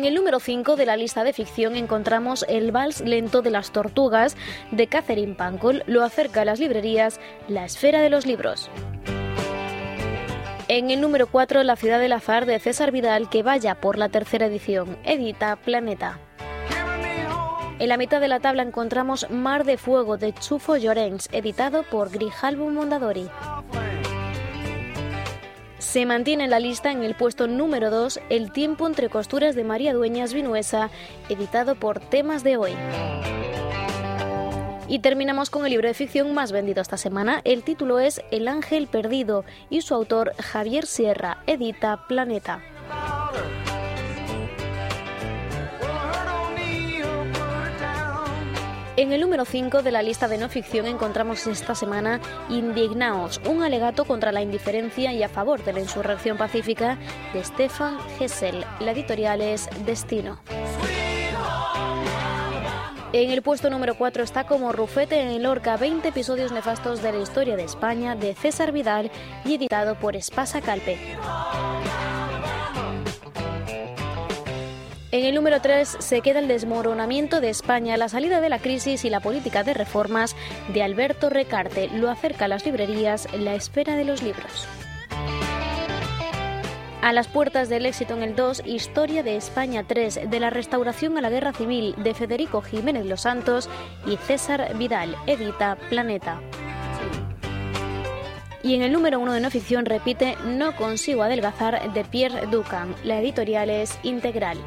En el número 5 de la lista de ficción encontramos El vals lento de las tortugas de Catherine Pancol. Lo acerca a las librerías La esfera de los libros. En el número 4, La ciudad del azar de César Vidal, que vaya por la tercera edición. Edita Planeta. En la mitad de la tabla encontramos Mar de Fuego de Chufo Llorens, editado por Grijalbo Mondadori. Se mantiene en la lista en el puesto número 2 El tiempo entre costuras de María Dueñas Vinuesa, editado por Temas de Hoy. Y terminamos con el libro de ficción más vendido esta semana. El título es El ángel perdido y su autor Javier Sierra, edita Planeta. En el número 5 de la lista de no ficción encontramos esta semana Indignaos, un alegato contra la indiferencia y a favor de la insurrección pacífica de Stefan Hessel. La editorial es Destino. En el puesto número 4 está como Rufete en Lorca 20 episodios nefastos de la historia de España de César Vidal y editado por Espasa Calpe. En el número 3 se queda el desmoronamiento de España, la salida de la crisis y la política de reformas de Alberto Recarte. Lo acerca a las librerías La espera de los libros. A las puertas del éxito en el 2, Historia de España 3, de la restauración a la guerra civil, de Federico Jiménez Los Santos y César Vidal, edita Planeta. Y en el número 1 de no ficción repite No consigo adelgazar de Pierre Ducan, la editorial es Integral.